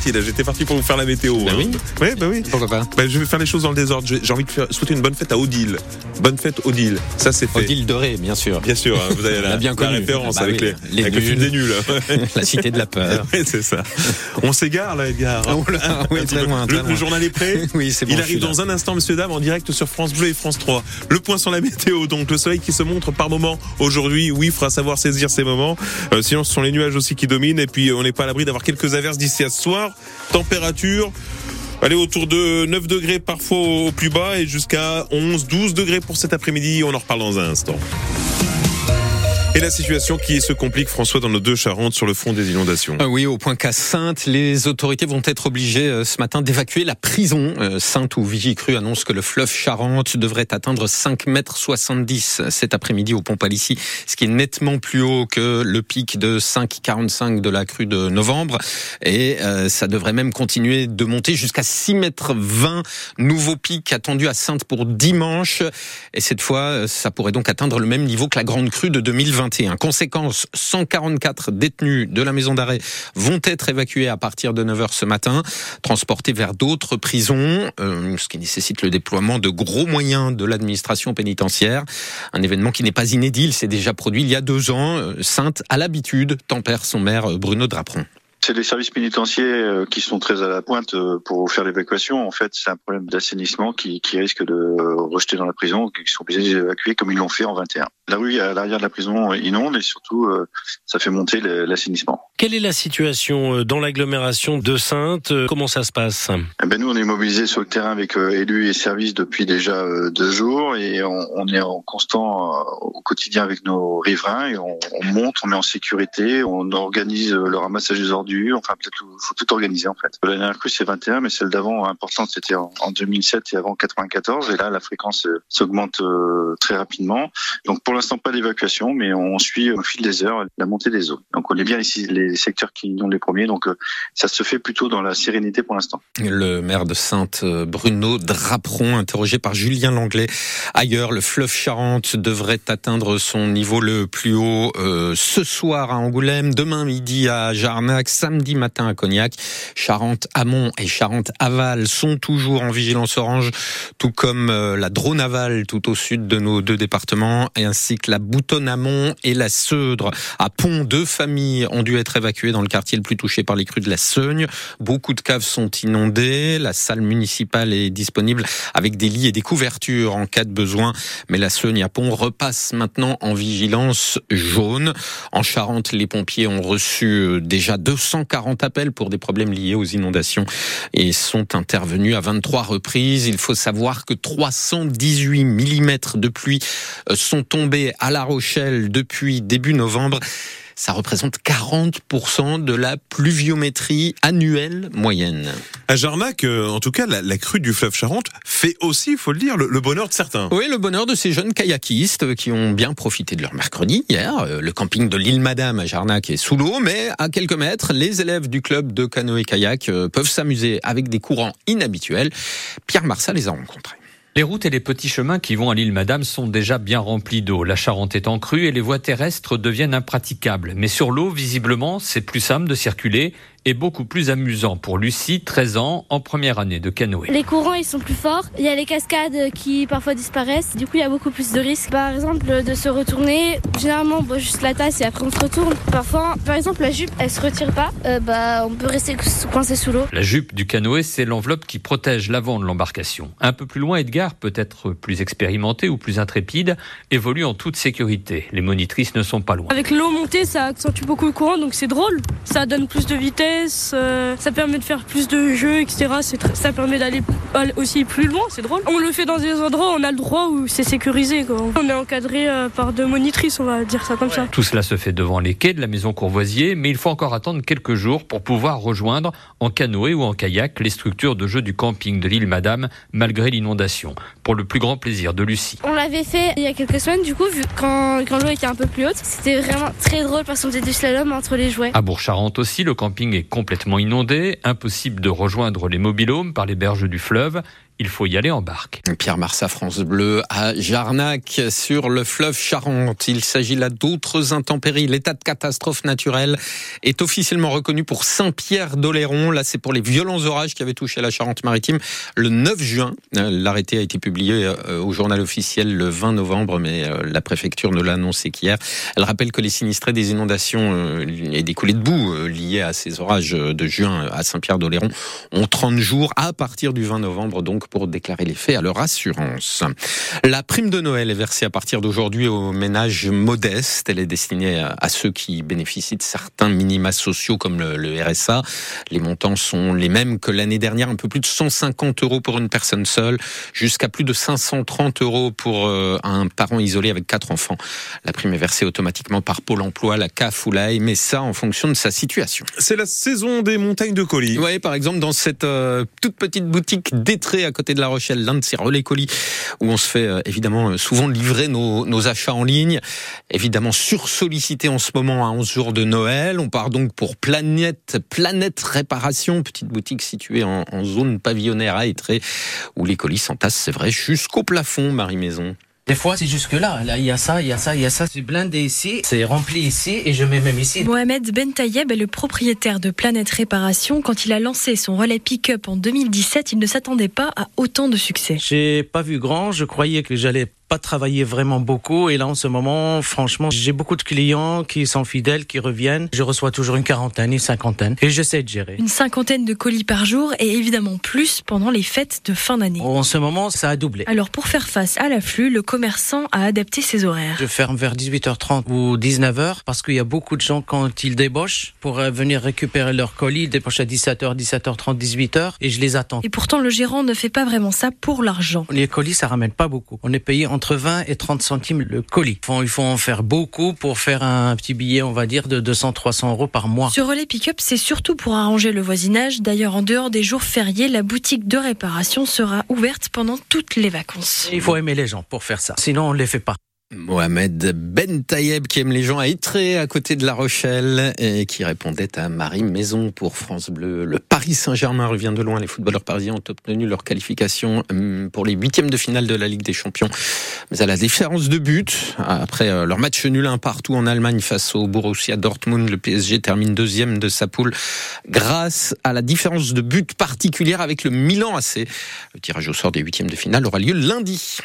parti là. J'étais parti pour vous faire la météo. Bah hein. oui. Ouais, bah oui. Pourquoi pas Bah, je vais faire les choses dans le désordre. J'ai envie de faire- souhaiter une bonne fête à Odile. Bonne fête Odile. Ça c'est fait. Odile Doré, bien sûr. Bien sûr, hein, vous avez la, bien référence Bah avec, oui, les, les avec le film nuls. des nuls. La cité de la peur. Ouais, c'est ça. On s'égare là, Edgar. Oh là, oui, petit très loin, le, très le loin. journal est prêt. Oui, c'est bon. Il arrive là. dans un instant, messieurs, dames, en direct sur France Bleu et France 3. Le point sur la météo, donc le soleil qui se montre par moment aujourd'hui, oui, fera savoir saisir ces moments. Euh, sinon, ce sont les nuages aussi qui dominent. Et puis, on n'est pas à l'abri d'avoir quelques averses d'ici à ce soir. Température. Allez, autour de 9 degrés parfois au plus bas et jusqu'à 11, 12 degrés pour cet après-midi. On en reparle dans un instant. Et la situation qui se complique, François, dans nos deux Charentes sur le front des inondations. Ah oui, au point qu'à Sainte, les autorités vont être obligées euh, ce matin d'évacuer la prison. Euh, Sainte ou Vigicru annonce que le fleuve Charente devrait atteindre 5 mètres 70 cet après-midi au pont Palissy, ce qui est nettement plus haut que le pic de 5,45 de la crue de novembre. Et euh, ça devrait même continuer de monter jusqu'à 6 mètres 20. Nouveau pic attendu à Sainte pour dimanche. Et cette fois, ça pourrait donc atteindre le même niveau que la grande crue de 2021. Conséquence, 144 détenus de la maison d'arrêt vont être évacués à partir de 9h ce matin, transportés vers d'autres prisons, euh, ce qui nécessite le déploiement de gros moyens de l'administration pénitentiaire. Un événement qui n'est pas inédit, il s'est déjà produit il y a deux ans. Euh, Sainte, à l'habitude, tempère son maire euh, Bruno Draperon. C'est les services pénitentiaires euh, qui sont très à la pointe euh, pour faire l'évacuation. En fait, c'est un problème d'assainissement qui, qui risque de euh, rejeter dans la prison, qui sont obligés d'évacuer comme ils l'ont fait en 21. La rue à l'arrière de la prison inonde et surtout, ça fait monter l'assainissement. Quelle est la situation dans l'agglomération de Sainte Comment ça se passe? Eh ben nous, on est mobilisés sur le terrain avec élus et services depuis déjà deux jours et on, on est en constant au quotidien avec nos riverains et on, on monte, on met en sécurité, on organise le ramassage des ordures. Enfin, peut-être faut tout organiser en fait. La dernière crue c'est 21, mais celle d'avant importante c'était en, en 2007 et avant 94 et là la fréquence euh, s'augmente euh, très rapidement. Donc pour l'instant pas d'évacuation, mais on suit au fil des heures la montée des eaux. Donc on est bien ici les secteurs qui inondent les premiers, donc euh, ça se fait plutôt dans la sérénité pour l'instant. Le maire de Sainte, euh, Bruno Draperon, interrogé par Julien Langlais. Ailleurs, le fleuve Charente devrait atteindre son niveau le plus haut euh, ce soir à Angoulême, demain midi à Jarnac, samedi matin à Cognac. Charente-Amont et Charente-Aval sont toujours en vigilance orange, tout comme euh, la Drône aval tout au sud de nos deux départements, ainsi que la Boutonne-Amont et la Seudre. À Pont, deux familles ont dû être évacuées dans le quartier le plus touché par les crues de la Seugne. Beaucoup de caves sont inondées. La salle municipale est disponible avec des lits et des couvertures en cas de besoin. Mais la Seugne à Pont repasse maintenant en vigilance jaune. En Charente, les pompiers ont reçu euh, déjà 200 140 appels pour des problèmes liés aux inondations et sont intervenus à 23 reprises. Il faut savoir que 318 mm de pluie euh, sont tombés à La Rochelle depuis début novembre. Ça représente 40% de la pluviométrie annuelle moyenne. À Jarnac, euh, en tout cas, la, la crue du fleuve Charente fait aussi, il faut le dire, le, le bonheur de certains. Oui, le bonheur de ces jeunes kayakistes qui ont bien profité de leur mercredi hier. Euh, Le camping de l'île Madame à Jarnac est sous l'eau, mais à quelques mètres, les élèves du club de canoë-kayak euh, peuvent s'amuser avec des courants inhabituels. Pierre Marsat les a rencontrés. Les routes et les petits chemins qui vont à l'île Madame sont déjà bien remplis d'eau. La Charente est en crue et les voies terrestres deviennent impraticables. Mais sur l'eau, visiblement, c'est plus simple de circuler et beaucoup plus amusant pour Lucie, 13 ans, en première année de canoë. Les courants ils sont plus forts, il y a les cascades qui parfois disparaissent, du coup il y a beaucoup plus de risques. Par exemple de se retourner, généralement bon, juste la tasse et après on se retourne. Parfois, par exemple la jupe elle se retire pas, euh, bah on peut rester coincé sous l'eau. La jupe du canoë, c'est l'enveloppe qui protège l'avant de l'embarcation. Un peu plus loin, Edgar, peut-être plus expérimenté ou plus intrépide, évolue en toute sécurité. Les monitrices ne sont pas loin. Avec l'eau montée, ça accentue beaucoup le courant, donc c'est drôle. Ça donne plus de vitesse, euh, ça permet de faire plus de jeux, etc. Ça permet d'aller aller aussi plus loin, c'est drôle. On le fait dans des endroits où on a le droit où c'est sécurisé. On est encadré euh, par deux monitrices, on va dire ça comme ça. Tout cela se fait devant les quais de la maison Courvoisier, mais il faut encore attendre quelques jours pour pouvoir rejoindre en canoë ou en kayak les structures de jeu du camping de l'île Madame, malgré l'inondation. Pour le plus grand plaisir de Lucie. On l'avait fait il y a quelques semaines du coup, vu, quand, quand l'eau était un peu plus haute. C'était vraiment très drôle parce qu'on faisait du slalom entre les jouets. À Bourg-Charentes aussi, le camping est complètement inondé, impossible de rejoindre les mobilhomes par les berges du fleuve. Il faut y aller en barque. Pierre Marsat, France Bleu, à Jarnac, sur le fleuve Charente. Il s'agit là d'autres intempéries. L'état de catastrophe naturelle est officiellement reconnu pour Saint-Pierre d'Oléron. Là, c'est pour les violents orages qui avaient touché la Charente-Maritime le 9 juin. Euh, l'arrêté a été publié euh, au journal officiel le 20 novembre, mais euh, la préfecture ne l'a annoncé qu'hier. Elle rappelle que les sinistrés des inondations et des coulées de boue liées à ces orages de juin à Saint-Pierre d'Oléron ont 30 jours à partir du 20 novembre, donc pour déclarer les faits à leur assurance. La prime de Noël est versée à partir d'aujourd'hui aux ménages modestes. Elle est destinée à ceux qui bénéficient de certains minima sociaux comme le, RSA. Les montants sont les mêmes que l'année dernière, un peu plus de 150 euros pour une personne seule, jusqu'à plus de 530 euros pour euh, un parent isolé avec quatre enfants. La prime est versée automatiquement par Pôle emploi, la CAF ou la mais ça en fonction de sa situation. C'est la saison des montagnes de colis. Oui, par exemple dans cette euh, toute petite boutique d'Étré à côté de La Rochelle, l'un de ces relais colis où on se fait euh, évidemment souvent livrer nos, achats en ligne. Évidemment sursollicité en ce moment à 11 jours de Noël. On part donc pour Planète, Planète Réparation, petite boutique située en, en zone pavillonnaire à Étré, où les colis s'entassent, c'est vrai, jusqu'au plafond, Marie Maison. Des fois, c'est jusque là. Là, il y a ça, il y a ça, il y a ça. C'est blindé ici, c'est rempli ici et je mets même ici. Mohamed Ben Tayeb est le propriétaire de Planète Réparation. Quand il a lancé son relais pick-up en 2017, il ne s'attendait pas à autant de succès. J'ai pas vu grand. Je croyais que j'allais pas travaillé vraiment beaucoup. Et là en ce moment franchement j'ai beaucoup de clients qui sont fidèles qui reviennent. Je reçois toujours une quarantaine une cinquantaine. Et j'essaie de gérer. Une cinquantaine de colis par jour et évidemment plus pendant les fêtes de fin d'année. En ce moment ça a doublé. Alors pour faire face à l'afflux le commerçant a adapté ses horaires. Je ferme vers 18h30 ou 19h parce qu'il y a beaucoup de gens quand ils débauchent pour euh, venir récupérer leurs colis ils débauchent à 17h 17h30 18h et je les attends. Et pourtant le gérant ne fait pas vraiment ça pour l'argent. Les colis ça ramène pas beaucoup. On est payé en entre 20 et 30 centimes le colis. Il faut en faire beaucoup pour faire un petit billet, on va dire, de 200-300 euros par mois. Sur Relais Pickup, c'est surtout pour arranger le voisinage. D'ailleurs, en dehors des jours fériés, la boutique de réparation sera ouverte pendant toutes les vacances. Il faut aimer les gens pour faire ça. Sinon, on ne les fait pas. Mohamed Ben Tayeb qui aime les gens à Ytré à côté de La Rochelle et qui répondait à Marie Maison pour France Bleu. Le Paris Saint-Germain revient de loin. Les footballeurs parisiens ont obtenu leur qualification hum, pour les huitièmes de finale de la Ligue des Champions. Mais à la différence de but, après euh, leur match nul un partout en Allemagne face au Borussia Dortmund, le PSG termine deuxième de sa poule grâce à la différence de but particulière avec le Milan AC. Le tirage au sort des huitièmes de finale aura lieu lundi.